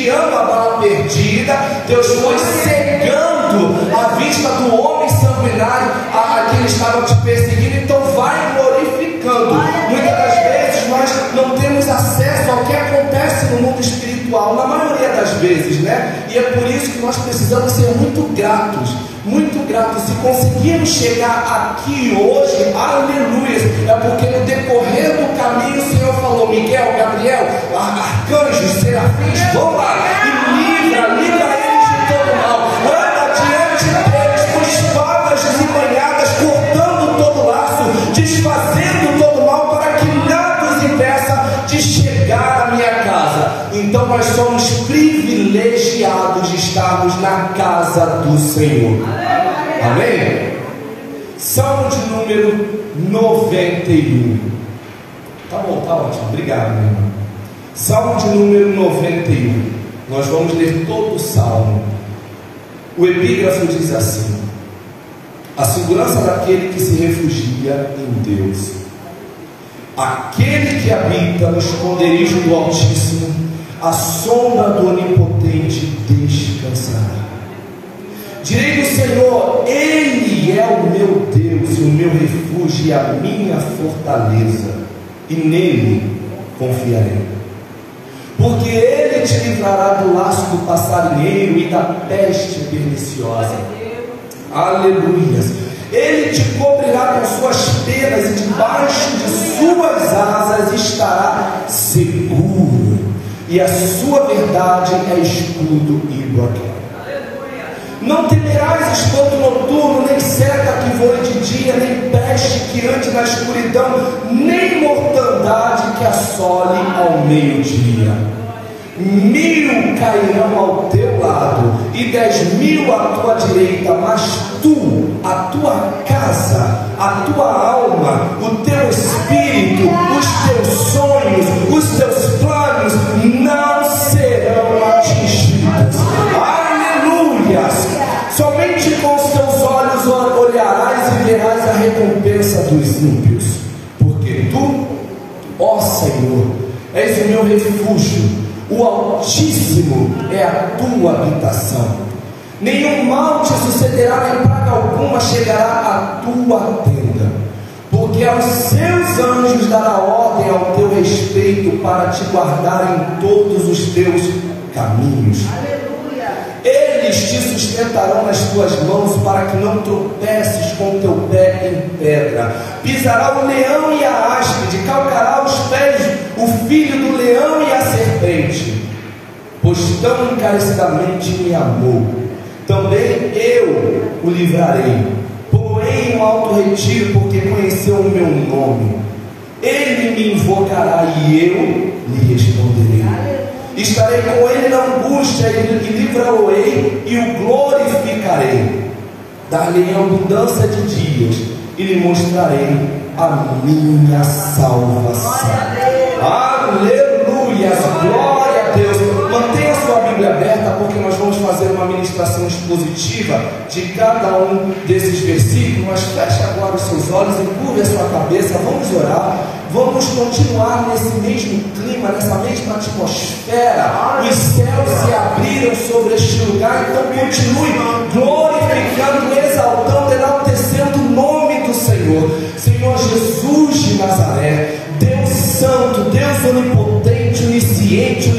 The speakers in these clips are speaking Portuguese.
desviando a bala perdida. Deus foi cegando a vista do homem sanguinário a, a que ele estava te perseguindo. Então, vai glorificando. Muitas das vezes nós não temos acesso ao que acontece no mundo espiritual, na maioria das vezes, né? E é por isso que nós precisamos ser muito gratos, muito gratos. Se conseguirmos chegar aqui hoje, aleluia, é porque no decorrer do caminho o Senhor falou: Miguel, Gabriel, arcanjos, serafins, vão lá casa do Senhor. Amém? Salmo de número 91. Tá bom, tá ótimo. Obrigado, meu irmão. Salmo de número 91. Nós vamos ler todo o salmo. O epígrafo diz assim: A segurança daquele que se refugia em Deus. Aquele que habita no esconderijo do Altíssimo, a sombra do Onipotente descansará. Direi do Senhor, Ele é o meu Deus, o meu refúgio e a minha fortaleza, e nele confiarei. Porque Ele te livrará do laço do passarinheiro e da peste perniciosa. Aleluias. Ele te cobrirá com suas penas e debaixo de suas asas estará seguro. E a sua verdade é escudo e bloqueio. Não temerás espanto noturno, nem seta que voe de dia, nem peste que ande na escuridão, nem mortandade que assole ao meio-dia. Mil cairão ao teu lado e dez mil à tua direita, mas tu, a tua casa, a tua alma, o teu espírito, os refúgio, o Altíssimo é a tua habitação. Nenhum mal te sucederá, nem praga alguma chegará à tua tenda, porque aos seus anjos dará ordem ao teu respeito para te guardar em todos os teus caminhos. Eles te sustentarão nas tuas mãos para que não tropeces com o teu pé em pedra. Pisará o leão e a áspide, calcará os pés o filho do leão e a serpente. Pois tão encarecidamente me amou, também eu o livrarei. Porém um alto retiro, porque conheceu o meu nome. Ele me invocará e eu lhe responderei. Estarei com ele na angústia e livrá-lo-ei e o glorificarei. Dar-lhe abundância de dias e lhe mostrarei a minha salvação. Aleluia! Glória a Deus! Mantenha sua Bíblia aberta porque nós vamos fazer uma ministração expositiva de cada um desses versículos. Mas feche agora os seus olhos, encurve a sua cabeça, vamos orar. Vamos continuar nesse mesmo clima, nessa mesma atmosfera. Os céus se abriram sobre este lugar, então continue glorificando,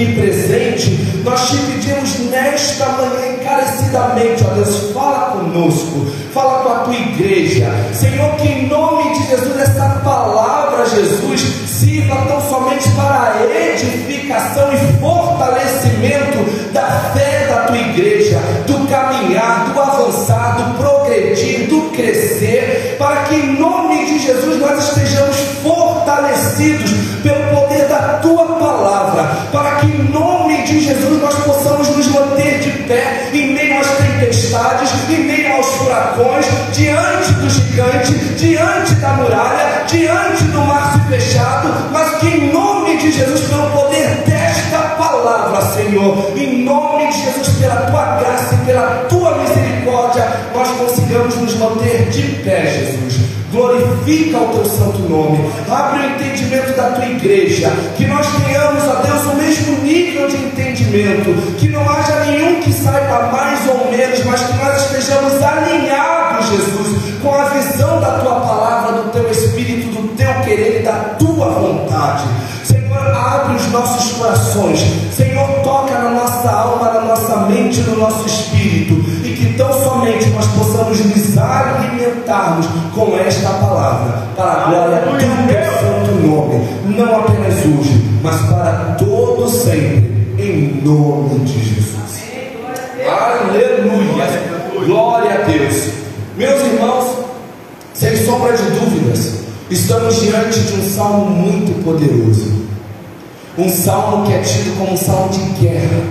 Onipresente, nós te pedimos nesta manhã encarecidamente, ó Deus, fala conosco, fala com a tua igreja, Senhor, que em nome de Jesus, essa palavra, Jesus, sirva tão somente para a edificação e fortalecimento da fé da tua igreja, do caminhar, do avançar, do progredir, do crescer, para que em nome de Jesus nós estejamos fortalecidos pelo poder da tua palavra, para que de Jesus nós possamos pé em meio às tempestades, em meio aos furacões, diante do gigante, diante da muralha, diante do mar se fechado, mas que em nome de Jesus, pelo poder desta palavra, Senhor, em nome de Jesus, pela tua graça e pela tua misericórdia, nós consigamos nos manter de pé, Jesus. Glorifica o teu santo nome, abre o entendimento da tua igreja, que nós tenhamos, ó Deus, o mesmo nível de entendimento, que não haja nenhum que saiba mais ou menos, mas que nós estejamos alinhados, Jesus, com a visão da tua palavra, do teu espírito, do teu querer e da tua vontade. Senhor, abre os nossos corações, Senhor, toca na nossa alma, na nossa mente, no nosso espírito, nos alimentarmos com esta palavra, para a glória do teu santo nome, não apenas hoje, mas para todo sempre, em nome de Jesus. Aleluia! Glória a Deus. Meus irmãos, sem sombra de dúvidas, estamos diante de um salmo muito poderoso. Um salmo que é tido como um salmo de guerra,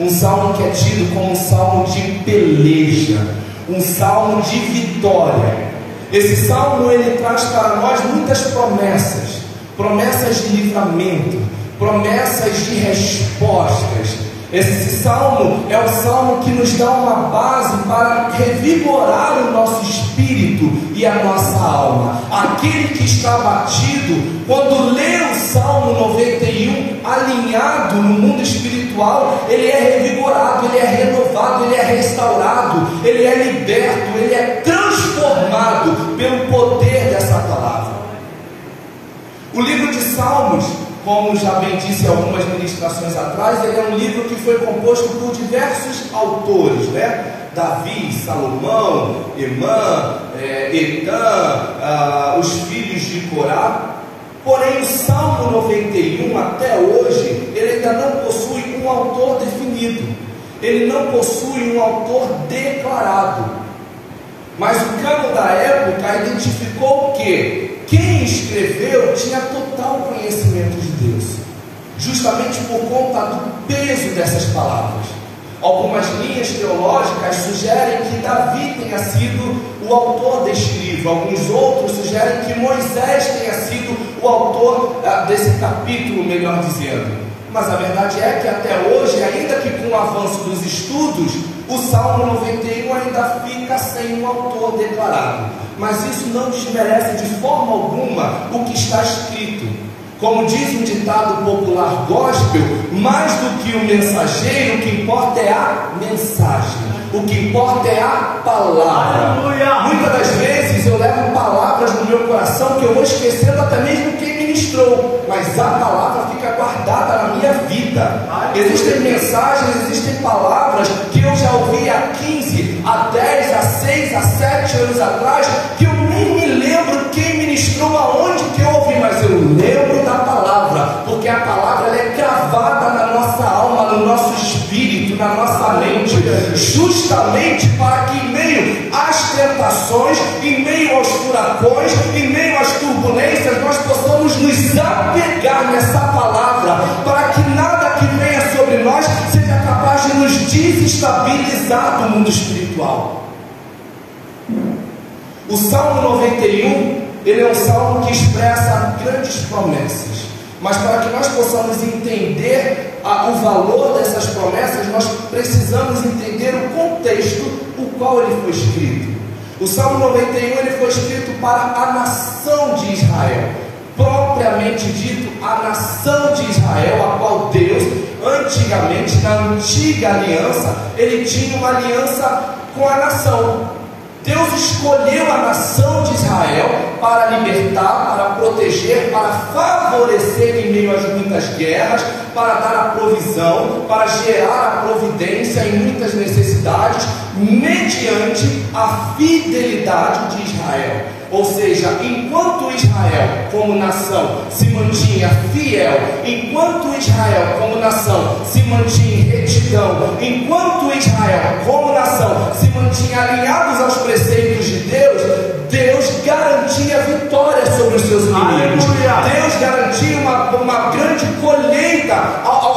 um salmo que é tido como um salmo de peleja, um salmo de vitória. Esse salmo ele traz para nós muitas promessas, promessas de livramento, promessas de respostas. Esse salmo é o salmo que nos dá uma base para revigorar o nosso espírito e a nossa alma. Aquele que está batido, quando lê o Salmo 91 alinhado no mundo espiritual, ele é revigorado, ele é renovado, ele é restaurado, ele é liberto, ele é transformado pelo poder dessa palavra. O livro de Salmos como já bem disse algumas ministrações atrás, ele é um livro que foi composto por diversos autores, né? Davi, Salomão, Emã, é, Etan, ah, os filhos de Corá. Porém, o Salmo 91 até hoje, ele ainda não possui um autor definido. Ele não possui um autor declarado. Mas o cano da época identificou que quem escreveu tinha total conhecimento de Deus, justamente por conta do peso dessas palavras. Algumas linhas teológicas sugerem que Davi tenha sido o autor deste livro, alguns outros sugerem que Moisés tenha sido o autor ah, desse capítulo, melhor dizendo. Mas a verdade é que até hoje, ainda que com o avanço dos estudos, o Salmo 91 ainda fica sem um autor declarado mas isso não desmerece de forma alguma o que está escrito. Como diz um ditado popular gospel, mais do que o mensageiro, o que importa é a mensagem. O que importa é a palavra. Aleluia. Muitas das vezes eu levo palavras no meu coração que eu vou esquecendo até mesmo quem ministrou, mas a palavra fica guardada na minha vida. Existem mensagens, existem palavras que eu já ouvi há 15, há 10, há 6, há 7 anos atrás, que eu nem me lembro quem ministrou, aonde que eu ouvi, mas eu lembro da palavra, porque a palavra é cravada na nossa alma, no nosso espírito, na nossa mente, justamente para que em meio às tentações, em meio aos furacões, em meio às turbulências, nós possamos nos apegar nessa palavra, para nos desestabilizar do mundo espiritual. O Salmo 91, ele é um salmo que expressa grandes promessas. Mas para que nós possamos entender a, o valor dessas promessas, nós precisamos entender o contexto o qual ele foi escrito. O Salmo 91 ele foi escrito para a nação de Israel, propriamente dito, a nação de Israel, a qual Deus, antigamente, na antiga aliança, ele tinha uma aliança com a nação. Deus escolheu a nação de Israel para libertar, para proteger, para favorecer em meio às muitas guerras, para dar a provisão, para gerar a providência em muitas necessidades, mediante a fidelidade de Israel. Ou seja, enquanto Israel, como nação, se mantinha fiel, enquanto Israel, como nação, se mantinha em retidão, enquanto Israel, como nação, se mantinha alinhados aos preceitos de Deus, Deus garantia vitória sobre os seus inimigos. Deus garantia uma, uma grande colheita ao,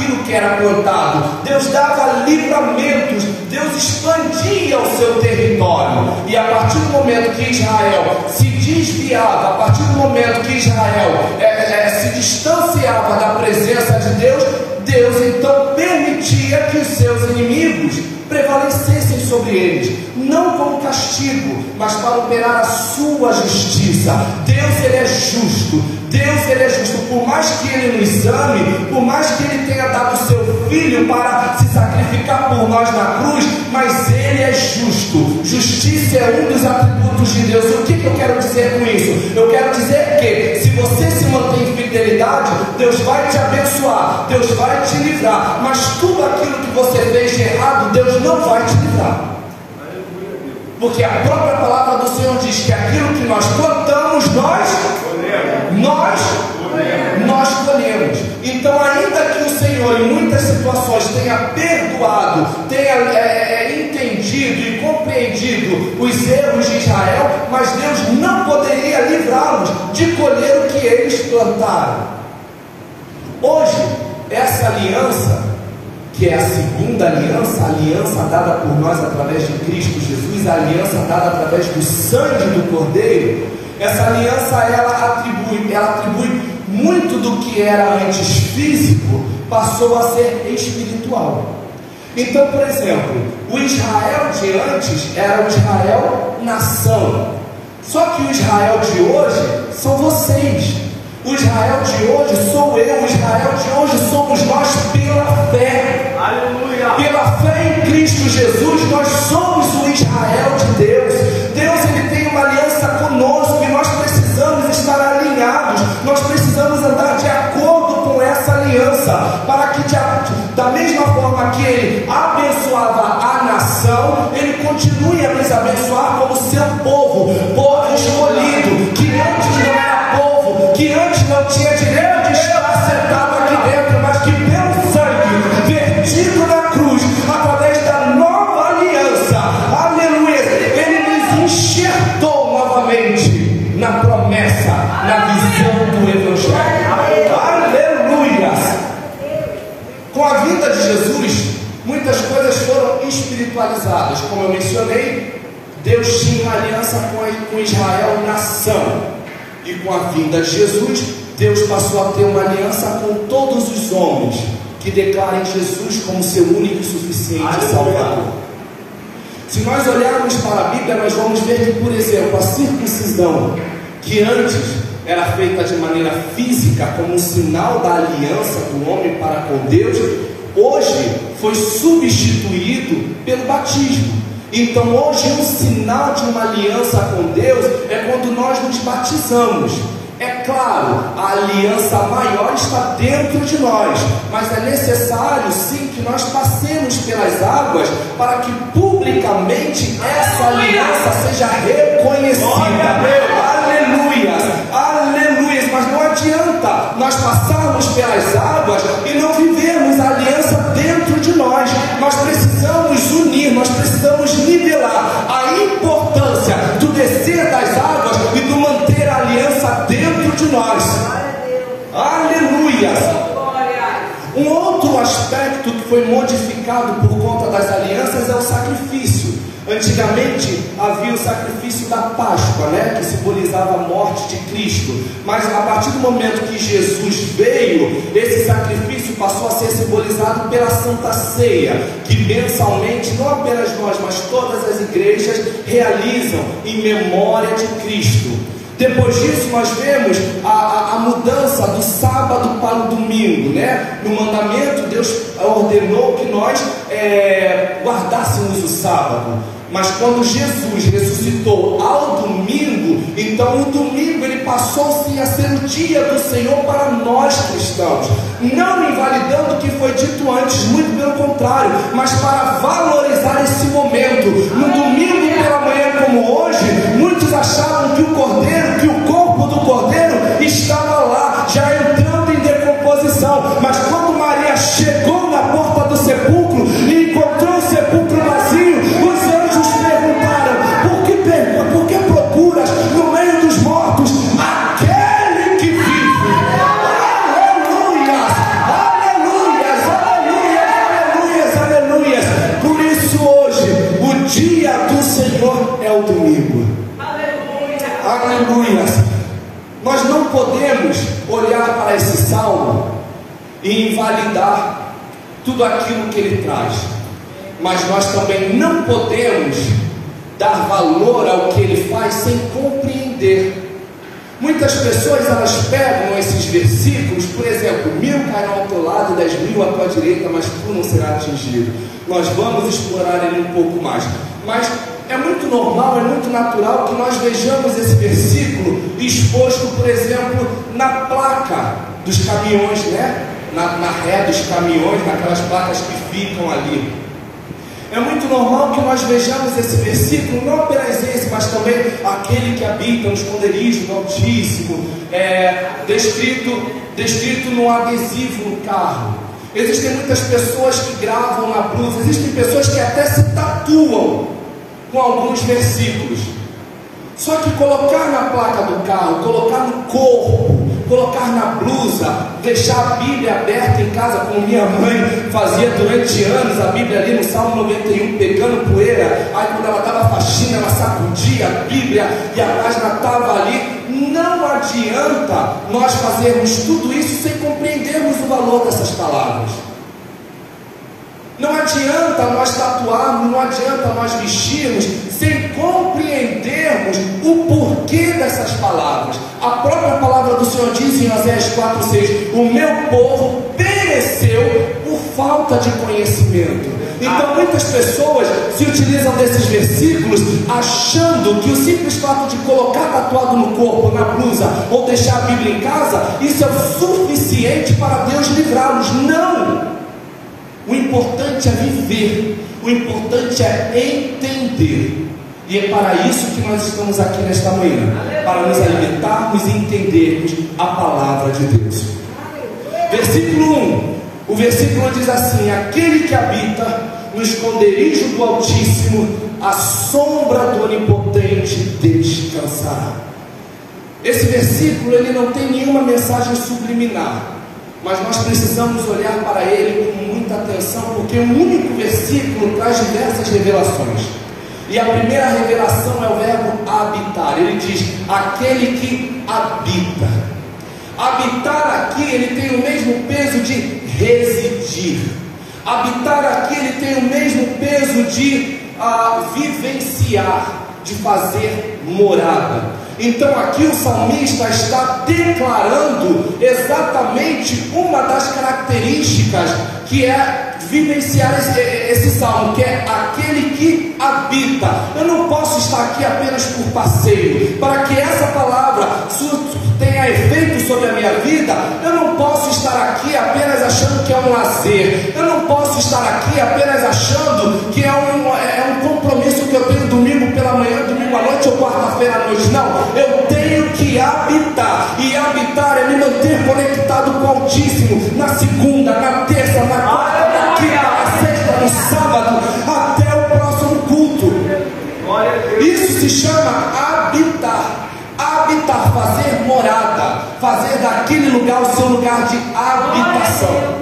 aquilo que era plantado. Deus dava livramentos, Deus expandia o seu território. E a partir do momento que Israel se desviava, a partir do momento que Israel é, é, se distanciava da presença de Deus, Deus então permitia que os seus inimigos prevalecessem sobre eles, não como castigo, mas para operar a sua justiça. Deus ele é justo, Deus ele é justo, por mais que ele nos ame, por mais que ele tenha dado o seu filho para se sacrificar por nós na cruz, mas ele é justo. Justiça é um dos atributos de Deus. O que, que eu quero dizer com isso? Eu quero dizer que se você se mantém em fidelidade, Deus vai te abençoar, Deus vai te livrar, mas Porque a própria palavra do Senhor diz que aquilo que nós plantamos, nós nós nós colhemos. Então, ainda que o Senhor, em muitas situações, tenha perdoado, tenha é, é, é, entendido e compreendido os erros de Israel, mas Deus não poderia livrá-los de colher o que eles plantaram. Hoje, essa aliança, que é a segunda aliança, a aliança dada por nós através de Cristo Jesus, a aliança dada através do sangue do Cordeiro, essa aliança ela atribui, ela atribui muito do que era antes físico passou a ser espiritual. Então, por exemplo, o Israel de antes era o Israel nação. Só que o Israel de hoje são vocês. O Israel de hoje sou eu, o Israel de hoje somos nós pela fé. Aleluia. Pela fé em Cristo Jesus, nós somos o Israel de Deus. Deus ele tem uma aliança conosco e nós precisamos estar alinhados. Nós precisamos andar de acordo com essa aliança, para que de, da mesma forma que ele abençoava a nação, ele continue a nos abençoar como seu povo, aliança com Israel, nação. E com a vinda de Jesus, Deus passou a ter uma aliança com todos os homens que declarem Jesus como seu único e suficiente Salvador. Se nós olharmos para a Bíblia, nós vamos ver que, por exemplo, a circuncisão, que antes era feita de maneira física, como um sinal da aliança do homem para com Deus, hoje foi substituído pelo batismo. Então, hoje, um sinal de uma aliança com Deus é quando nós nos batizamos. É claro, a aliança maior está dentro de nós, mas é necessário sim que nós passemos pelas águas para que publicamente essa aliança seja reconhecida. Aleluia, aleluia. Mas não adianta nós passarmos pelas águas e não vivermos a aliança dentro de nós. Nós precisamos unir, nós precisamos nivelar a importância do descer das águas e do manter a aliança dentro de nós. Aleluia. Um outro aspecto que foi modificado por conta das alianças é o sacrifício. Antigamente havia o sacrifício da Páscoa, né, que simbolizava a morte de Cristo. Mas a partir do momento que Jesus veio, esse sacrifício passou a ser simbolizado pela Santa Ceia, que mensalmente, não apenas nós, mas todas as igrejas realizam em memória de Cristo. Depois disso, nós vemos a, a, a, mudança do sábado para o domingo, né? No mandamento, Deus ordenou que nós é, guardássemos o sábado. Mas quando Jesus ressuscitou ao domingo, então o domingo ele passou-se a ser o dia do Senhor para nós cristãos, não invalidando o que foi dito antes, muito pelo contrário, mas para valorizar esse momento. No domingo pela manhã, como hoje, muitos achavam que o cordeiro, que o corpo do cordeiro estava lá, já entrando em decomposição, mas quando Maria chegou na porta do sepulcro e encontrou o sepulcro vazio, para esse salmo e invalidar tudo aquilo que ele traz, mas nós também não podemos dar valor ao que ele faz sem compreender. Muitas pessoas elas pegam esses versículos, por exemplo, mil cairão ao teu lado, dez mil à tua direita, mas tu não serás atingido. Nós vamos explorar ele um pouco mais. Mas normal, é muito natural que nós vejamos esse versículo exposto, por exemplo, na placa dos caminhões, né? Na, na ré dos caminhões, naquelas placas que ficam ali. É muito normal que nós vejamos esse versículo, não apenas esse, mas também aquele que habita no esconderijo do Altíssimo, é, descrito, descrito no adesivo no carro. Existem muitas pessoas que gravam na blusa, existem pessoas que até se tatuam com alguns versículos. Só que colocar na placa do carro, colocar no corpo, colocar na blusa, deixar a Bíblia aberta em casa, como minha mãe fazia durante anos, a Bíblia ali no Salmo 91 pegando poeira, aí quando ela estava faxina, ela sacudia a Bíblia e a página estava ali. Não adianta nós fazermos tudo isso sem compreendermos o valor dessas palavras. Não adianta nós tatuarmos, não adianta nós vestirmos sem compreendermos o porquê dessas palavras. A própria palavra do Senhor diz em Oséias 4,6: O meu povo pereceu por falta de conhecimento. Então muitas pessoas se utilizam desses versículos achando que o simples fato de colocar tatuado no corpo, na blusa ou deixar a Bíblia em casa, isso é o suficiente para Deus livrá-los. Não! Importante é viver, o importante é entender. E é para isso que nós estamos aqui nesta manhã para nos alimentarmos e entendermos a palavra de Deus. Versículo 1: o versículo diz assim: Aquele que habita no esconderijo do Altíssimo, a sombra do Onipotente descansará. Esse versículo ele não tem nenhuma mensagem subliminar mas nós precisamos olhar para ele com muita atenção, porque um único versículo traz diversas revelações. E a primeira revelação é o verbo habitar. Ele diz: aquele que habita. Habitar aqui, ele tem o mesmo peso de residir. Habitar aqui, ele tem o mesmo peso de uh, vivenciar, de fazer morada. Então aqui o salmista está declarando exatamente uma das características que é vivenciar esse, esse, salmo, que é aquele que habita. Eu não posso estar aqui apenas por passeio. Para que essa palavra tenha efeito sobre a minha vida, eu não posso estar aqui apenas achando que é um lazer. Eu não posso estar aqui apenas achando que é um, é um compromisso que eu tenho domingo pela manhã, domingo à noite ou quarta-feira à noite. Não, eu tenho que habitar. E habitar é me manter conectado com o Altíssimo na segunda, na terça, na quarta, na quinta, na sexta, no sábado, até o próximo culto. Isso se chama habitar. Habitar, fazer morada, fazer daquele lugar o seu lugar de habitação.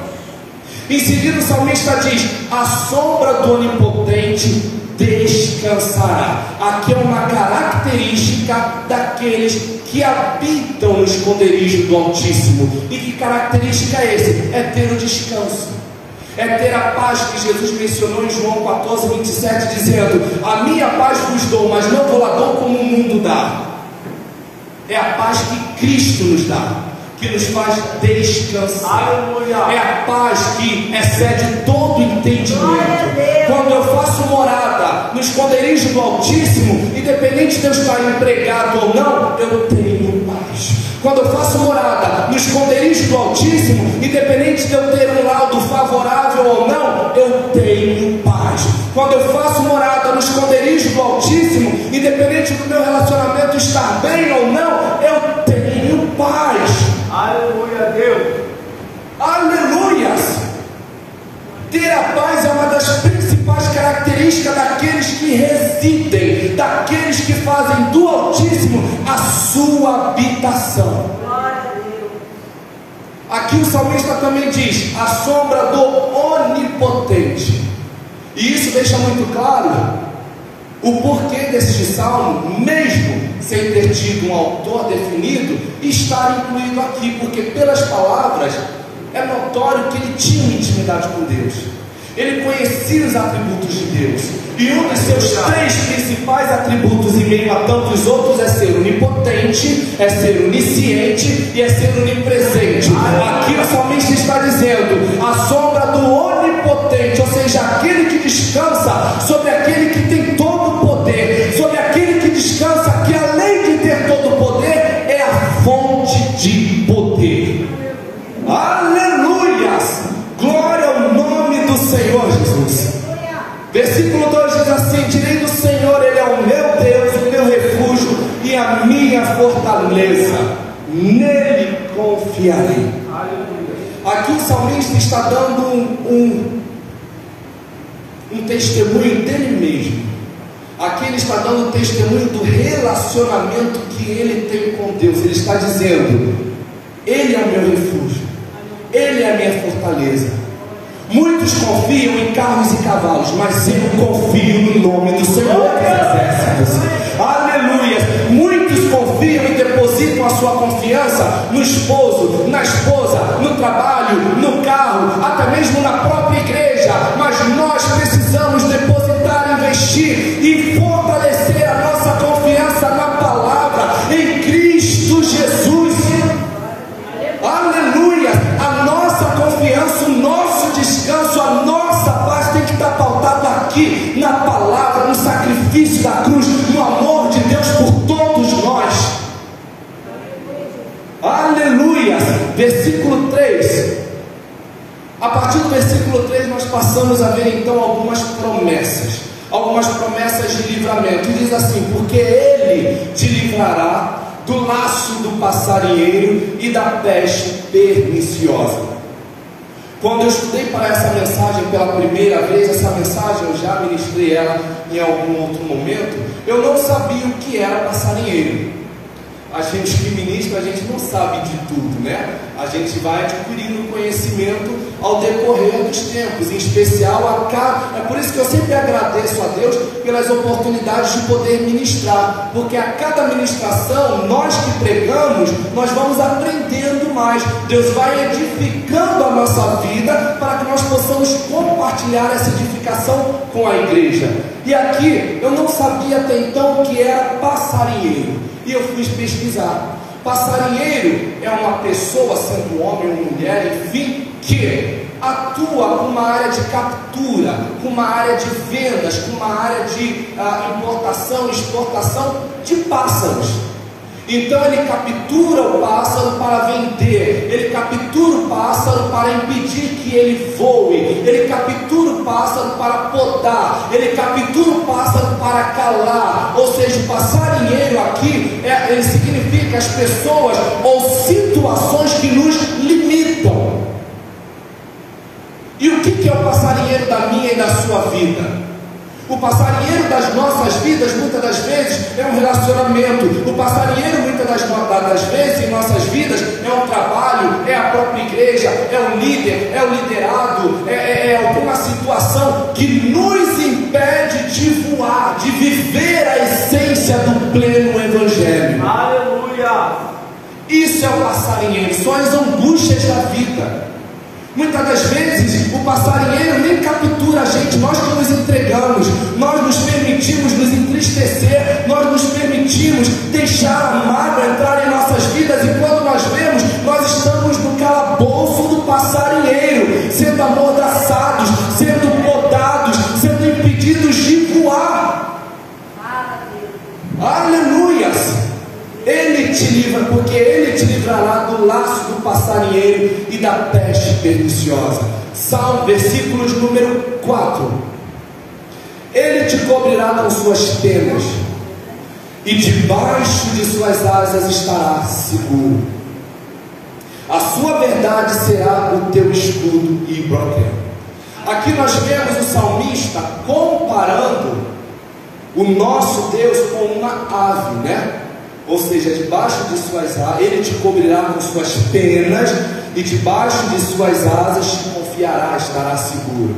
Em seguida, o salmista diz: A sombra do onipotente descansará. Aqui é uma característica daqueles que habitam no esconderijo do Altíssimo. E que característica é esse? É ter o descanso. É ter a paz que Jesus mencionou em João 14, 27, dizendo: A minha paz vos dou, mas não vou lá dou como o mundo dá. É a paz que Cristo nos dá que nos faz descansar. Aleluia. É a paz que excede todo entendimento. Quando eu faço morada no esconderijo do Altíssimo, independente de eu estar empregado ou não, eu tenho paz. Quando eu faço morada no esconderijo do Altíssimo, independente de eu ter um laudo favorável ou não, eu tenho paz. Quando eu faço morada no esconderijo do Altíssimo, independente do meu relacionamento estar bem ou não, eu tenho paz. Aleluia a Deus. Aleluias. Ter a paz é uma das principais características daqueles que residem, daqueles que fazem do Altíssimo a sua habitação. Aqui o salmista também diz: a sombra do onipotente. E isso deixa muito claro O porquê deste salmo, mesmo sem ter tido um autor definido, está incluído aqui, porque pelas palavras é notório que ele tinha intimidade com Deus. Ele conhecia os atributos de Deus. E um dos seus três principais atributos, em meio a tantos outros, é ser onipotente, é ser onisciente e é ser onipresente. Aqui o salmista está dizendo: a sombra do onipotente, ou seja, aquele que descansa sobre aquele que tem todo o poder, sobre aquele que descansa, que além de ter todo o poder, é a fonte de poder. Aleluias! Glória ao nome do Senhor Jesus. Versículo 2 diz assim: Direi do Senhor, Ele é o meu Deus, o meu refúgio e a minha fortaleza, nele confiarei. Aqui o salmista está dando um, um, um testemunho dele mesmo. Aqui ele está dando testemunho do relacionamento que ele tem com Deus. Ele está dizendo: Ele é o meu refúgio, Ele é a minha fortaleza. Muitos confiam em carros e cavalos, mas eu confio no nome do Senhor dos Exércitos. Aleluia! Muitos confiam e depositam a sua confiança no esposo, na esposa, no trabalho, no carro, até mesmo na própria igreja. Mas nós precisamos depositar, investir e fortalecer pautado aqui na palavra, no sacrifício da cruz, no amor de Deus por todos nós. Aleluia! Versículo 3. A partir do versículo 3 nós passamos a ver então algumas promessas, algumas promessas de livramento. E diz assim: porque ele te livrará do laço do passarinheiro e da peste perniciosa. Quando eu estudei para essa mensagem pela primeira vez, essa mensagem eu já ministrei ela em algum outro momento, eu não sabia o que era passarinheiro. A gente que ministra, a gente não sabe de tudo, né? A gente vai adquirindo conhecimento ao decorrer dos tempos, em especial a cada. É por isso que eu sempre agradeço a Deus pelas oportunidades de poder ministrar, porque a cada ministração, nós que pregamos, nós vamos aprendendo mais. Deus vai edificando a nossa vida para que nós possamos compartilhar essa edificação com a igreja. E aqui eu não sabia até então o que era passarinheiro. E eu fui pesquisar. Passarinheiro é uma pessoa, sendo homem ou mulher, enfim, que atua com uma área de captura, com uma área de vendas, com uma área de uh, importação, exportação de pássaros. Então ele captura o pássaro para vender, ele captura o pássaro para impedir que ele voe, ele captura o pássaro para podar, ele captura o pássaro para calar. Ou seja, o passarinheiro aqui as pessoas ou situações que nos limitam. E o que, é o passarinheiro da minha e da sua vida? O passarinheiro das nossas vidas, muitas das vezes, é um relacionamento. O passarinheiro, muitas das, das vezes, em nossas vidas, é um trabalho, é a própria igreja, é um líder, é o liderado, é, é, é alguma situação que nos impede de voar, de viver a essência do pleno Evangelho. Aleluia! Isso é o passarinheiro, são as angústias da vida. Muitas das vezes o passarinheiro nem captura a gente, nós que nos entregamos, nós nos permitimos nos entristecer, nós nos permitimos deixar a mágoa entrar em nossas vidas e quando nós vemos, nós estamos no calabouço do passarinheiro, sendo amordaçados, sendo podados, sendo impedidos de voar. Aleluias! Ele te livra, porque Ele te livrará do laço do passarinheiro e da peste perniciosa. Salmo, versículos número 4. Ele te cobrirá com suas penas, e debaixo de suas asas estará seguro. A sua verdade será o teu escudo e broquel. Aqui nós vemos o salmista comparando o nosso Deus com uma ave, né? Ou seja, debaixo de suas asas, ele te cobrirá com suas penas, e debaixo de suas asas te confiará, estará seguro.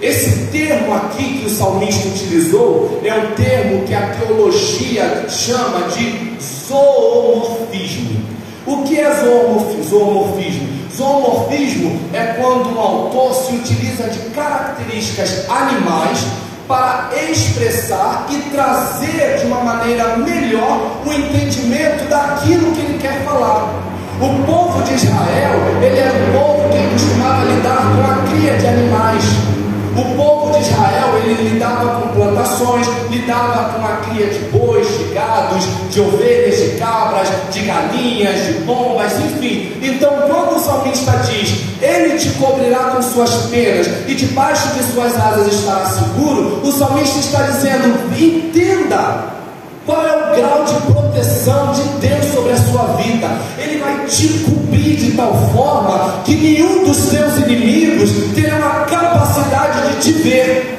Esse termo aqui que o salmista utilizou é um termo que a teologia chama de zoomorfismo. O que é zoomorfismo? Zoomorfismo é quando um autor se utiliza de características animais para expressar e trazer de uma maneira melhor o entendimento daquilo que ele quer falar. O povo de Israel, ele era um povo que costumava lidar com a cria de animais. O povo de Israel, ele lidava com plantações, lidava com a cria de bois, de gados, de ovelhas, de cabras, de galinhas, de pombas, enfim. Então, quando o salmista diz, ele te cobrirá com suas penas e debaixo de suas asas estará seguro, o salmista está dizendo, entenda, qual é o grau de proteção de Deus sobre a sua vida? Ele vai te cobrir de tal forma que nenhum dos seus inimigos terá a capacidade de te ver.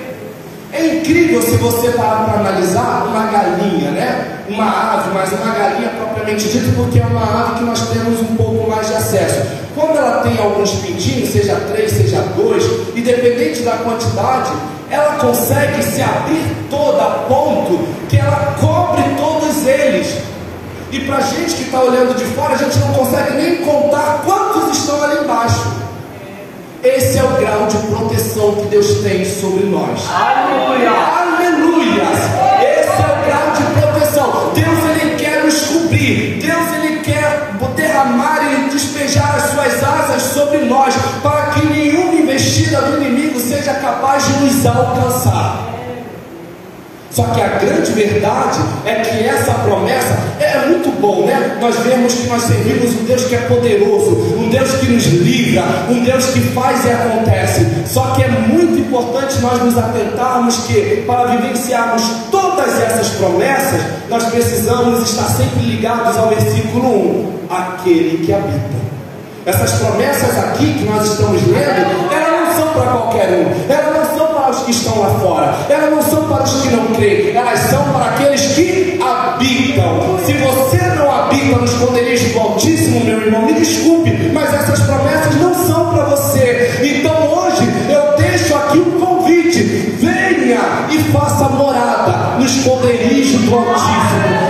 É incrível se você parar para analisar uma galinha, né? Uma ave, mas uma galinha propriamente dita, porque é uma ave que nós temos um pouco mais de acesso. Quando ela tem alguns pintinhos, seja três, seja dois, independente da quantidade, ela consegue se abrir toda a ponto que ela cobre todos eles. E para a gente que está olhando de fora, a gente não consegue nem contar quantos estão ali embaixo. Esse é o grau de proteção que Deus tem sobre nós. Aleluia! Aleluia! Esse é o grau de proteção. Deus ele quer nos cobrir. Deus ele quer derramar e despejar as suas asas sobre nós para que nenhuma investida do inimigo seja capaz de nos alcançar. Só que a grande verdade é que essa promessa muito bom, né? Nós vemos que nós servimos um Deus que é poderoso, um Deus que nos livra, um Deus que faz e acontece. Só que é muito importante nós nos atentarmos que para vivenciarmos todas essas promessas, nós precisamos estar sempre ligados ao versículo 1, aquele que habita. Essas promessas aqui que nós estamos lendo, elas não são para qualquer um, elas os que estão lá fora, elas não são para os que não creem, elas são para aqueles que habitam. Se você não habita no esconderijo do Altíssimo, meu irmão, me desculpe, mas essas promessas não são para você. Então hoje eu deixo aqui um convite: venha e faça morada no esconderijo do Altíssimo,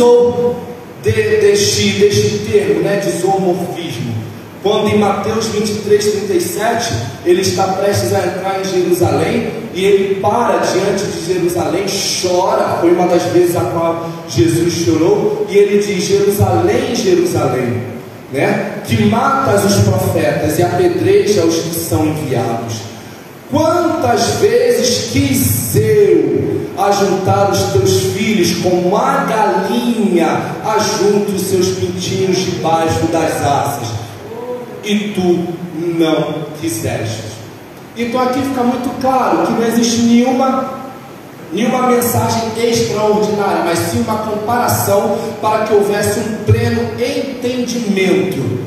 utilizou de, deste, deste termo, né, de zoomorfismo. Quando em Mateus 23, 37, ele está prestes a entrar em Jerusalém e ele para diante de Jerusalém, chora, foi uma das vezes a qual Jesus chorou, e ele diz: Jerusalém, Jerusalém, né, que matas os profetas e apedreja os que são enviados. Quantas vezes quis eu ajuntar os teus filhos como a galinha ajunta os seus pintinhos debaixo das asas, e tu não quiseste. Então aqui fica muito claro que não existe nenhuma nenhuma mensagem extraordinária, mas sim uma comparação para que houvesse um pleno entendimento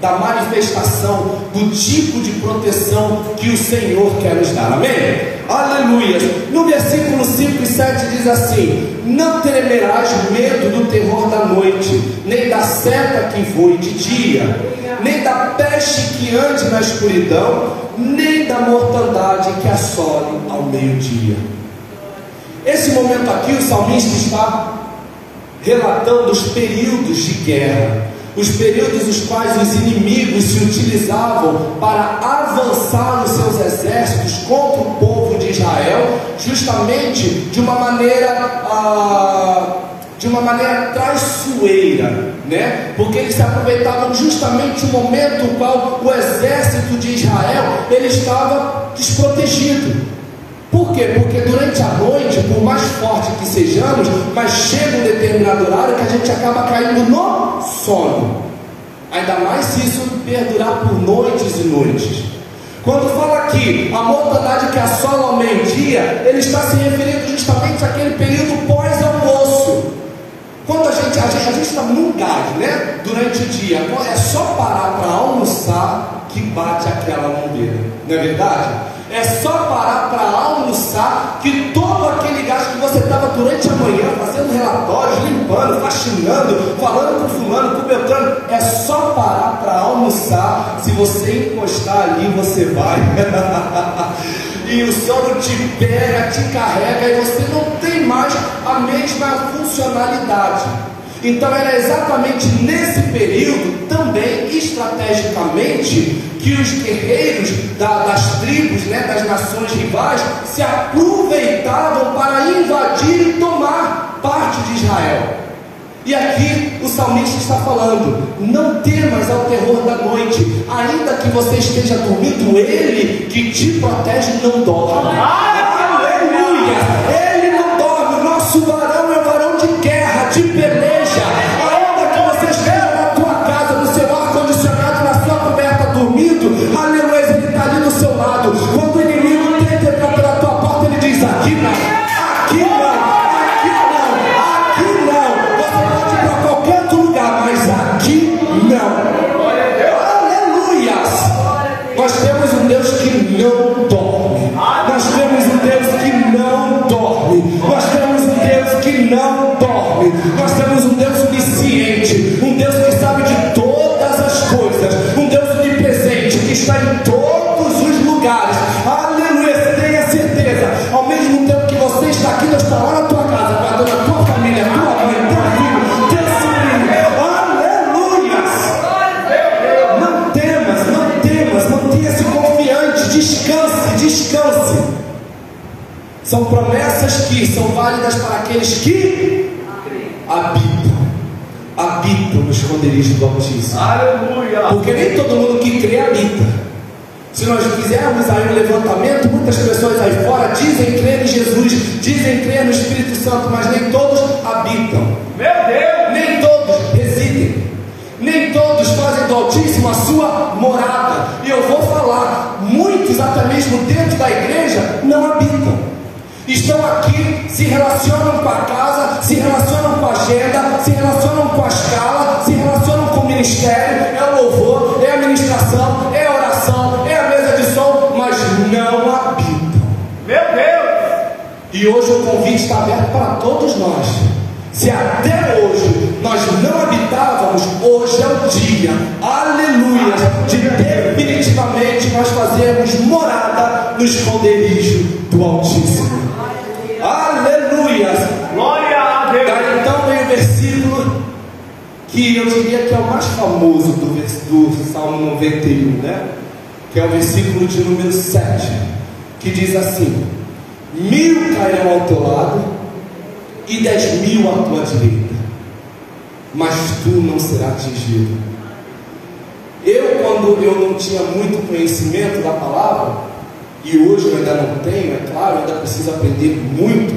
da manifestação do tipo de proteção que o Senhor quer nos dar. Amém? Aleluia. No versículo 5 e 7 diz assim: Não temerás medo do terror da noite, nem da seta que voe de dia, nem da peste que ande na escuridão, nem da mortandade que assole ao meio-dia. Esse momento aqui, o salmista está relatando os períodos de guerra, os períodos nos quais os inimigos se utilizavam para avançar os seus exércitos contra o povo Israel, justamente de uma maneira. Ah, de uma maneira traiçoeira, né? Porque eles se aproveitavam justamente o momento no qual o exército de Israel ele estava desprotegido. Por quê? Porque durante a noite, por mais forte que sejamos, mas chega um determinado horário que a gente acaba caindo no sono. Ainda mais se isso perdurar por noites e noites. Quando aqui a mortandade que assola ao meio-dia, ele está se referindo justamente àquele período pós-almoço. Quando a gente a gente está num gás, né? Durante o dia, é só parar para almoçar que bate aquela lambeira, não é verdade? É só parar para almoçar que todo aquele gasto que você estava durante a manhã fazendo relatórios, limpando, faxinando, falando com fulano, com Beltrano, é só parar para almoçar. Se você encostar ali, você vai. e o sono te pega, te carrega e você não tem mais a mesma funcionalidade. Então era exatamente nesse período, também estrategicamente, que os guerreiros da, das tribos, né, das nações rivais, se aproveitavam para invadir e tomar parte de Israel. E aqui o salmista está falando: não temas ao terror da noite, ainda que você esteja dormindo, ele que te protege não dorme. Aleluia! Ele não dorme, o nosso varão é varão Ainda que você esteja na tua casa, no seu ar-condicionado, na sua coberta, dormindo, aleluia, ele está ali do seu lado. Quando o inimigo tenta entrar pela tua porta, ele diz: aqui não, aqui não, aqui não, aqui não. Pode ir para qualquer outro lugar, mas aqui não. Aleluias! Nós temos um Deus que não dorme. Nós temos um Deus que não dorme. Nós temos um Deus que não dorme. São promessas que são válidas para aqueles que habitam, habitam no esconderijo do Altíssimo. Aleluia. Porque nem todo mundo que crê habita. Se nós fizermos aí um levantamento, muitas pessoas aí fora dizem crer em Jesus, dizem crer no Espírito Santo, mas nem todos habitam. Meu Deus. Nem todos residem. Nem todos fazem do Altíssimo a sua morada. E eu vou falar, muitos até mesmo dentro da igreja não habitam. Estão aqui, se relacionam com a casa, se relacionam com a agenda, se relacionam com a escala, se relacionam com o ministério, é o louvor, é a ministração, é a oração, é a mesa de som, mas não habitam. Meu Deus. E hoje o convite está aberto para todos nós. Se até hoje nós não habitávamos, hoje é o dia, aleluia, de definitivamente nós fazermos morada no esconderijo do Altíssimo. Aleluia! Glória a Deus. Daí então vem o versículo que eu diria que é o mais famoso do, do Salmo 91, né? Que é o versículo de número 7, que diz assim: Mil cairão ao teu lado e dez mil à tua direita, mas tu não serás atingido. Eu, quando eu não tinha muito conhecimento da palavra, e hoje eu ainda não tenho, é claro, ainda preciso aprender muito.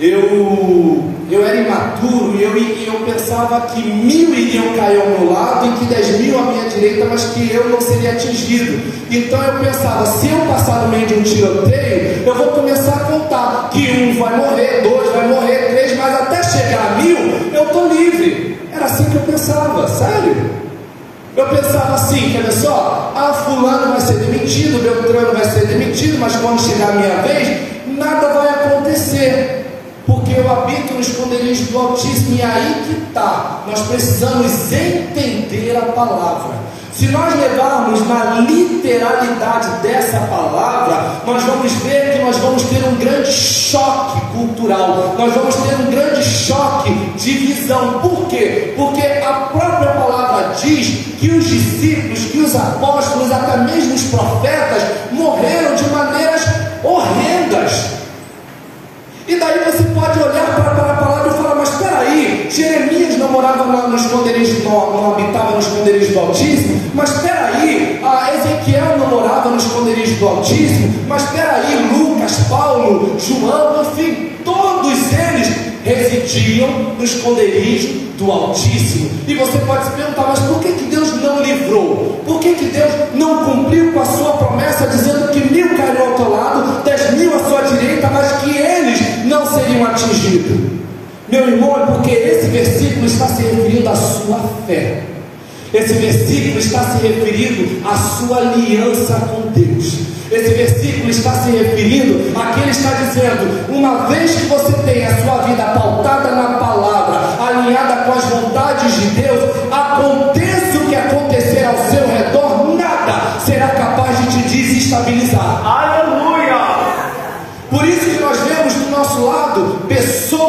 Eu, eu era imaturo e eu, eu pensava que mil iriam cair ao meu lado e que dez mil à minha direita, mas que eu não seria atingido. Então eu pensava, se eu passar no meio de um tiroteio, eu vou começar a contar que um vai morrer, dois vai morrer, três, mas até chegar a mil, eu estou livre. Era assim que eu pensava, sério. Eu pensava assim, ver só? Ah, fulano vai ser demitido, Beltrano vai ser demitido, mas quando chegar a minha vez, nada vai acontecer. Porque eu habito no esconderijo do Altíssimo e é aí que está. Nós precisamos entender a palavra. Se nós levarmos na literalidade dessa palavra, nós vamos ver que nós vamos ter um grande choque cultural, nós vamos ter um grande choque de visão. Por quê? Porque a própria palavra diz que os discípulos, que os apóstolos, até mesmo os profetas, morreram de maneiras horrendas. E daí você pode olhar para, para a palavra e falar, mas espera aí, Jeremias não morava no, no esconderijo, não, não habitava no esconderijo do Altíssimo, mas espera aí, ah, Ezequiel não morava no esconderijo do Altíssimo, mas espera aí, Lucas, Paulo, João, enfim, todos eles residiam no esconderijo do Altíssimo. E você pode se perguntar, mas por que, que Deus não livrou? Por que, que Deus não cumpriu com a sua promessa, dizendo que mil cairão ao teu lado, dez mil à sua direita, mas que eles não seriam atingidos? Meu irmão, é porque esse versículo está se referindo à sua fé. Esse versículo está se referindo à sua aliança com Deus. Esse versículo está se referindo a ele está dizendo: uma vez que você tem a sua vida pautada na palavra, alinhada com as vontades de Deus, aconteça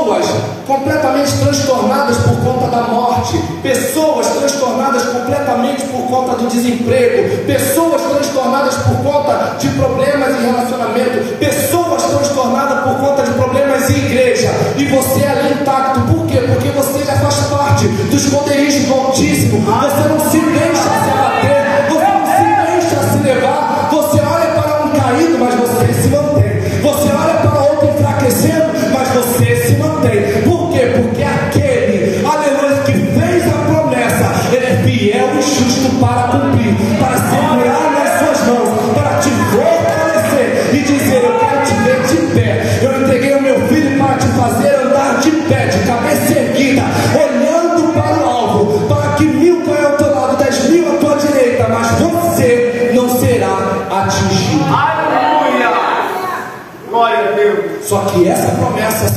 pessoas completamente transtornadas por conta da morte, pessoas transtornadas completamente por conta do desemprego, pessoas transtornadas por conta de problemas em relacionamento, pessoas transtornadas por conta de problemas em igreja, e você é ali intacto, por quê? Porque você já faz parte do esconderijo do Altíssimo, você não se deixa se abater, você não se deixa se levar, você olha para um caído, mas você se mantém,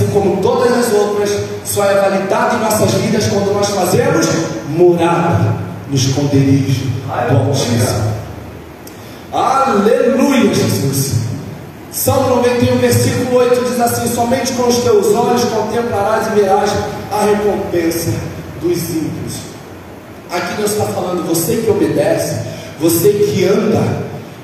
assim como todas as outras, só é validada em nossas vidas quando nós fazemos morada no esconderijo do Altíssimo. Aleluia, Jesus. Salmo 91, versículo 8 diz assim: Somente com os teus olhos contemplarás e verás a recompensa dos ímpios. Aqui Deus está falando, você que obedece, você que anda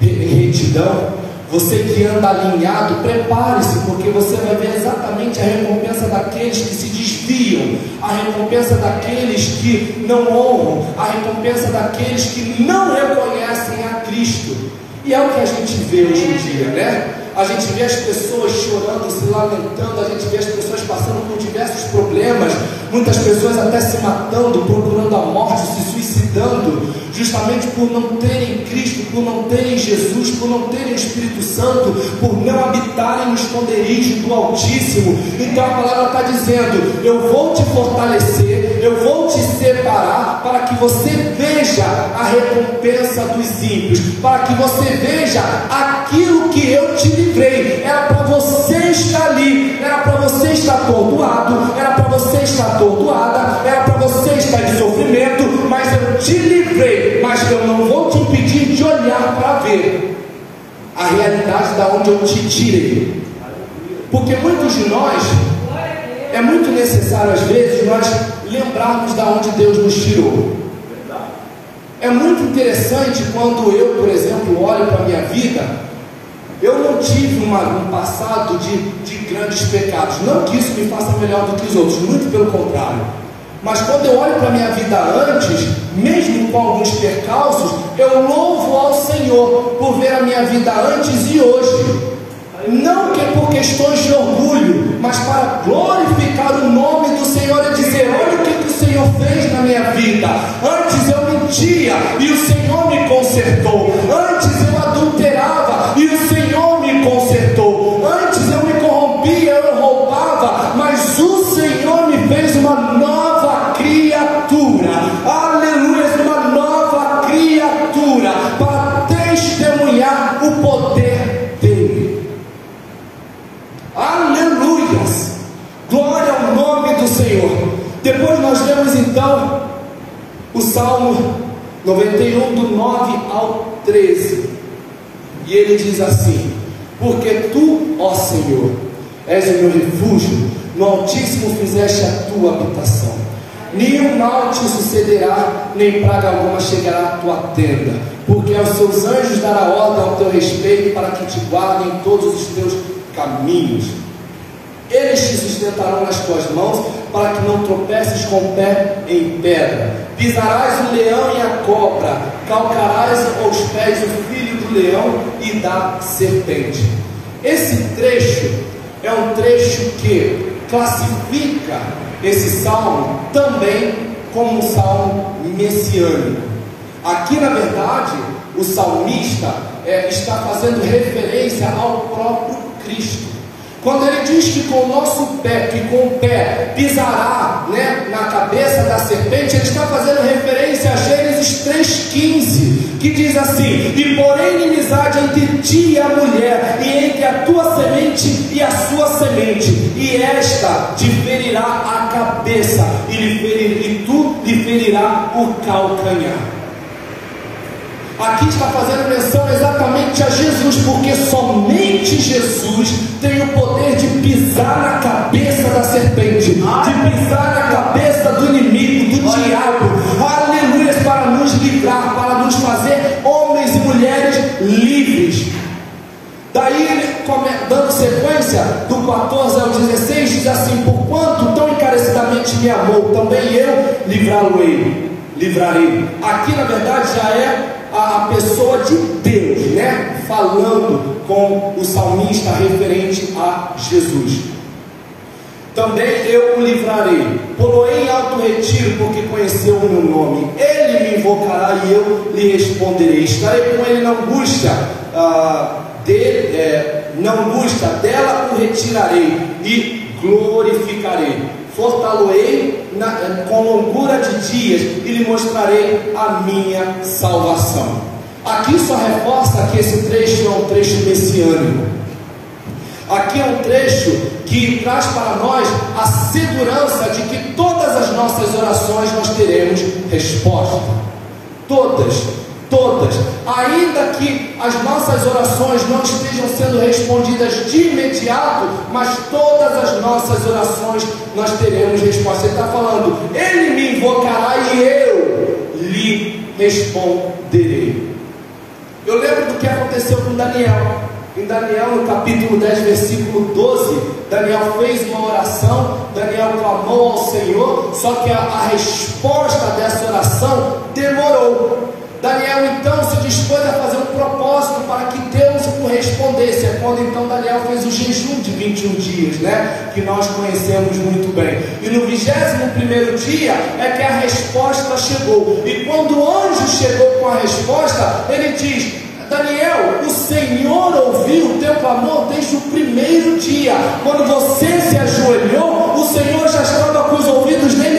em retidão, você que anda alinhado, prepare-se, porque você vai ver exatamente a recompensa daqueles que se desviam, a recompensa daqueles que não honram, a recompensa daqueles que não reconhecem a Cristo. E é o que a gente vê hoje em dia, né? A gente vê as pessoas chorando, se lamentando, a gente vê as pessoas passando por diversos problemas, muitas pessoas até se matando, procurando a morte, se suicidando, justamente por não terem Cristo, por não terem Jesus, por não terem o Espírito Santo, por não habitarem no esconderijo do Altíssimo. Então a palavra está dizendo: Eu vou te fortalecer, eu vou te separar, para que você veja a recompensa dos ímpios, para que você veja aquilo que eu te livrei. Era para você estar ali, era para você estar atordoado, era para você estar atordoada, era para você estar em sofrimento, mas eu te livrei, mas eu não vou te impedir de olhar para ver a realidade da onde eu te tirei. Porque muitos de nós é muito necessário às vezes nós lembrarmos da onde Deus nos tirou. É muito interessante quando eu, por exemplo, olho para a minha vida, eu não tive uma, um passado de, de grandes pecados. Não que isso me faça melhor do que os outros, muito pelo contrário. Mas quando eu olho para a minha vida antes, mesmo com alguns percalços, eu louvo ao Senhor por ver a minha vida antes e hoje. Não que é por questões de orgulho, mas para glorificar o nome do Senhor e dizer: olha Senhor fez na minha vida. Antes eu mentia e o Senhor me consertou. Antes nós vemos então o Salmo 91, do 9 ao 13. E ele diz assim: Porque tu, ó Senhor, és o meu refúgio, no Altíssimo fizeste a tua habitação. Nenhum mal te sucederá, nem praga alguma chegará à tua tenda, porque aos seus anjos dará ordem ao teu respeito para que te guardem em todos os teus caminhos. Te sustentarão nas tuas mãos, para que não tropeces com o pé em pedra. Pisarás o leão e a cobra, calcarás aos pés o filho do leão e da serpente. Esse trecho é um trecho que classifica esse salmo também como um salmo messiânico. Aqui, na verdade, o salmista é, está fazendo referência ao próprio Cristo. Quando ele diz que com o nosso pé, que com o pé pisará né, na cabeça da serpente, ele está fazendo referência a Gênesis 3,15, que diz assim: E porém inimizade entre ti e a mulher, e entre a tua semente e a sua semente, e esta te ferirá a cabeça, e, lhe ferir, e tu lhe ferirá o calcanhar. Aqui está fazendo menção exatamente a Jesus, porque somente Jesus tem o poder de pisar na cabeça da serpente, de pisar na cabeça do inimigo, do diabo, aleluia, para nos livrar, para nos fazer homens e mulheres livres. Daí, dando sequência, do 14 ao 16, diz assim: Porquanto tão encarecidamente me amou, também eu livrá-lo-ei, livrarei. Aqui, na verdade, já é a, pessoa de Deus, né? Falando com o salmista referente a Jesus. Também eu o livrarei, poloei alto retiro, porque conheceu o meu nome. Ele me invocará e eu lhe responderei. Estarei com ele na angústia, ah, de, é, na angústia dela o retirarei e glorificarei. Fortaloei com longura de dias e lhe mostrarei a minha salvação. Aqui só reforça que esse trecho é um trecho messiânico. Aqui é um trecho que traz para nós a segurança de que todas as nossas orações nós teremos resposta. Todas todas, ainda que as nossas orações não estejam sendo respondidas de imediato, mas todas as nossas orações nós teremos resposta. Ele está falando, Ele me invocará e eu lhe responderei. Eu lembro do que aconteceu com Daniel. Em Daniel, no capítulo 10, versículo 12, Daniel fez uma oração, Daniel clamou ao Senhor, só que a, a resposta dessa oração demorou. Daniel então se dispôs a fazer um propósito para que Deus correspondesse. É quando então Daniel fez o jejum de 21 dias, né? Que nós conhecemos muito bem. E no 21 dia é que a resposta chegou. E quando o anjo chegou com a resposta, ele diz: Daniel, o Senhor ouviu o teu clamor desde o primeiro dia. Quando você se ajoelhou, o Senhor já estava com os ouvidos dele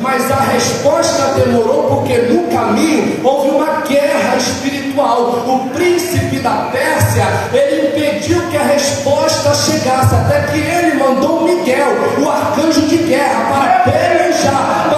mas a resposta demorou porque no caminho houve uma guerra espiritual. O príncipe da Pérsia, ele impediu que a resposta chegasse, até que ele mandou Miguel, o arcanjo de guerra, para pelejar,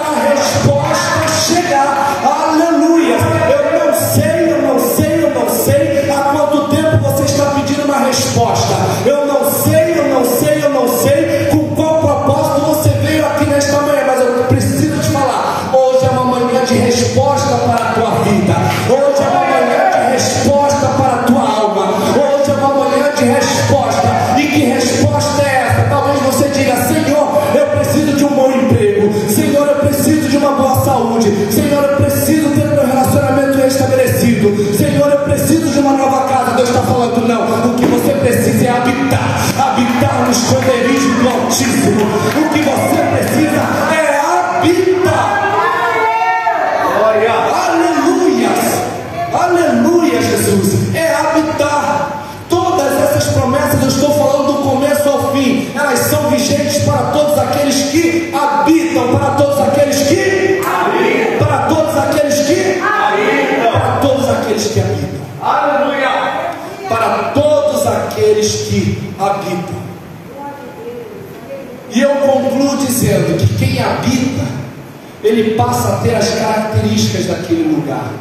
ele passa a ter as características daquele lugar,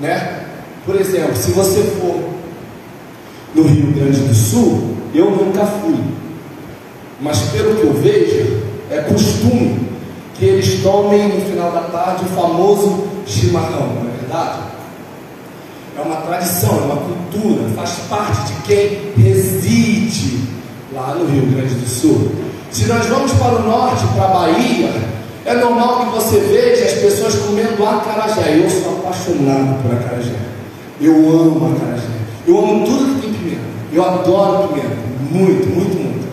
né? Por exemplo, se você for no Rio Grande do Sul, eu nunca fui, mas pelo que eu vejo, é costume que eles tomem no final da tarde o famoso chimarrão, não é verdade? É uma tradição, é uma cultura, faz parte de quem reside lá no Rio Grande do Sul. Se nós vamos para o norte, para a Bahia, é normal que você veja as pessoas comendo acarajé. Eu sou apaixonado por acarajé. Eu amo acarajé. Eu amo tudo que tem pimenta. Eu adoro pimenta. Muito, muito, muito.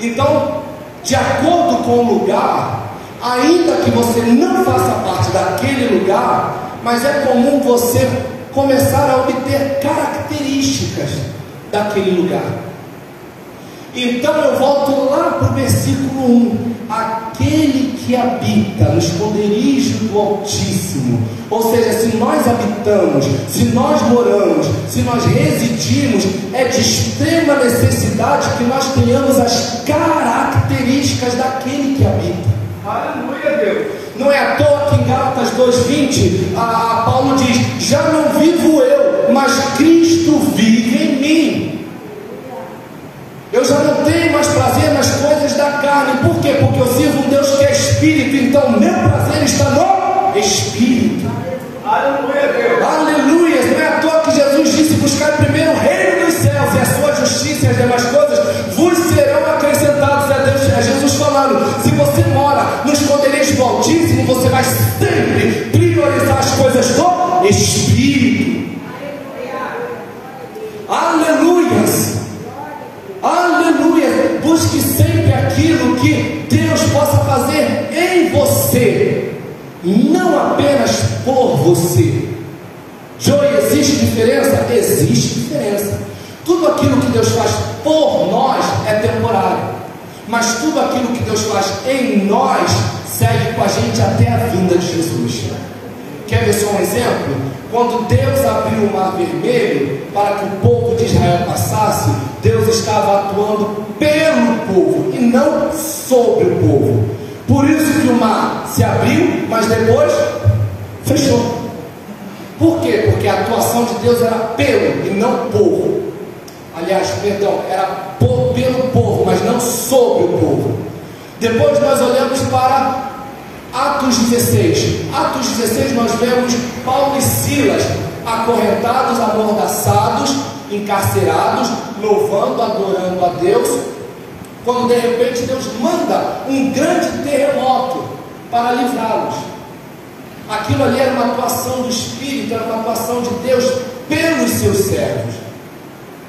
Então, de acordo com o lugar, ainda que você não faça parte daquele lugar, mas é comum você começar a obter características daquele lugar. Então eu volto lá para o versículo 1: aquele que habita no esconderijo do Altíssimo, ou seja, se nós habitamos, se nós moramos, se nós residimos, é de extrema necessidade que nós tenhamos as características daquele que habita. Aleluia, Deus. Não é à toa que em Gálatas 2,20 a, a Paulo diz: Já não vivo eu, mas Cristo vive em mim. Eu já não tenho mais prazer nas coisas da carne. Por quê? Porque eu sirvo um Deus que é Espírito. Então, meu prazer está no Espírito. Aleluia, Deus. Aleluia! Não é à toa que Jesus disse: Buscar primeiro o reino dos céus e a sua justiça e as demais coisas você. Joey, existe diferença? Existe diferença. Tudo aquilo que Deus faz por nós é temporário, mas tudo aquilo que Deus faz em nós segue com a gente até a vinda de Jesus. Quer ver só um exemplo? Quando Deus abriu o mar vermelho para que o povo de Israel passasse, Deus estava atuando pelo povo e não sobre o povo. Por isso que o mar se abriu, mas depois fechou. Por quê? Porque a atuação de Deus era pelo e não povo. Aliás, perdão, era po- pelo povo, mas não sobre o povo. Depois nós olhamos para Atos 16. Atos 16 nós vemos Paulo e Silas acorrentados, amordaçados, encarcerados, louvando, adorando a Deus. Quando de repente Deus manda um grande terremoto para livrá-los. Aquilo ali era uma atuação do Espírito, era uma atuação de Deus pelos seus servos.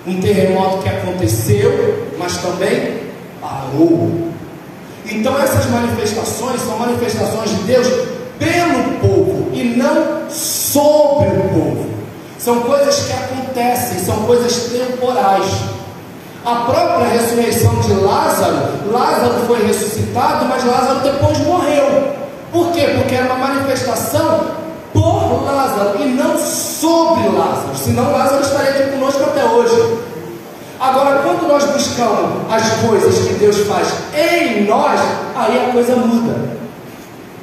Um terremoto que aconteceu, mas também parou. Então essas manifestações são manifestações de Deus pelo povo e não sobre o povo. São coisas que acontecem, são coisas temporais. A própria ressurreição de Lázaro, Lázaro foi ressuscitado, mas Lázaro depois morreu. Por quê? Porque era uma manifestação por Lázaro e não sobre Lázaro. Senão Lázaro estaria aqui conosco até hoje. Agora, quando nós buscamos as coisas que Deus faz em nós, aí a coisa muda.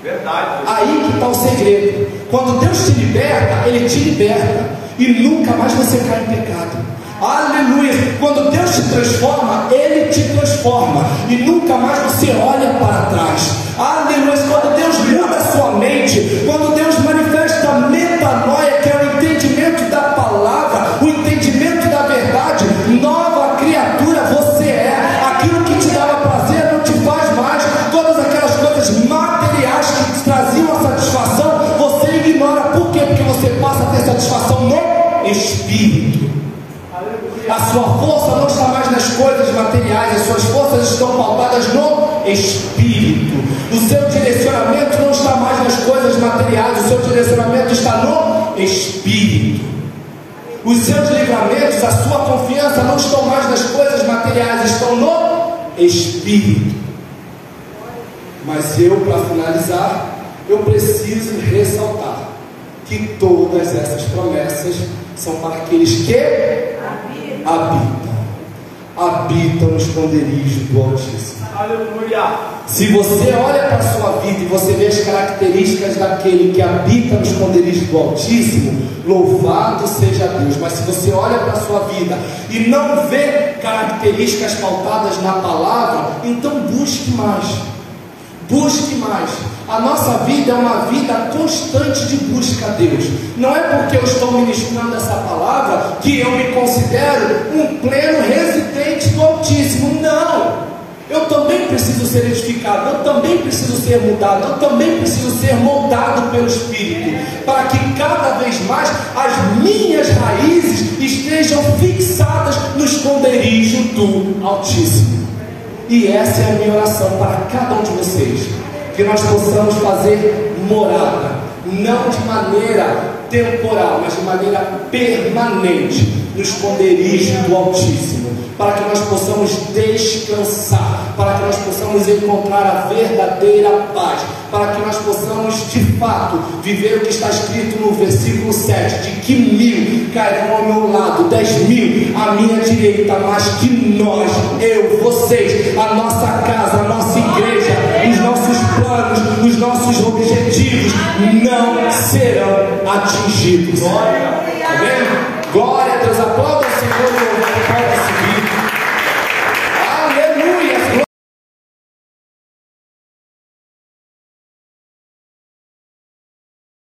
Verdade. Aí que está o segredo. Quando Deus te liberta, Ele te liberta. E nunca mais você cai em pecado. Aleluia. Quando Deus te transforma, Ele te transforma. E nunca mais você olha para trás. Aleluia. Quando Deus muda a sua mente, quando Deus manifesta a metanoia, que é o sua força não está mais nas coisas materiais, as suas forças estão pautadas no Espírito. O seu direcionamento não está mais nas coisas materiais, o seu direcionamento está no Espírito. Os seus livramentos, a sua confiança não estão mais nas coisas materiais, estão no Espírito. Mas eu, para finalizar, eu preciso ressaltar que todas essas promessas são para aqueles que habitam. Habitam no esconderijo do Altíssimo. Aleluia. Se você olha para a sua vida e você vê as características daquele que habita no esconderijo do Altíssimo, louvado seja Deus. Mas se você olha para a sua vida e não vê características pautadas na palavra, então busque mais. Busque mais. A nossa vida é uma vida constante de busca a Deus. Não é porque eu estou ministrando essa palavra que eu me considero um pleno residente do Altíssimo. Não. Eu também preciso ser edificado, eu também preciso ser mudado, eu também preciso ser moldado pelo Espírito, para que cada vez mais as minhas raízes estejam fixadas no esconderijo do Altíssimo. E essa é a minha oração para cada um de vocês, que nós possamos fazer morada, não de maneira temporal, mas de maneira permanente no esconderijo do Altíssimo, para que nós possamos descansar, para que nós possamos encontrar a verdadeira paz, para que nós possamos de fato viver o que está escrito no versículo 7: de que mil cairão ao meu lado, dez mil à minha direita, mas que nós, eu, vocês, a nossa casa, a nossa igreja, objetivos não serão atingidos. Glória, tá vendo? Glória a Deus, aplauda o Senhor e o Senhor.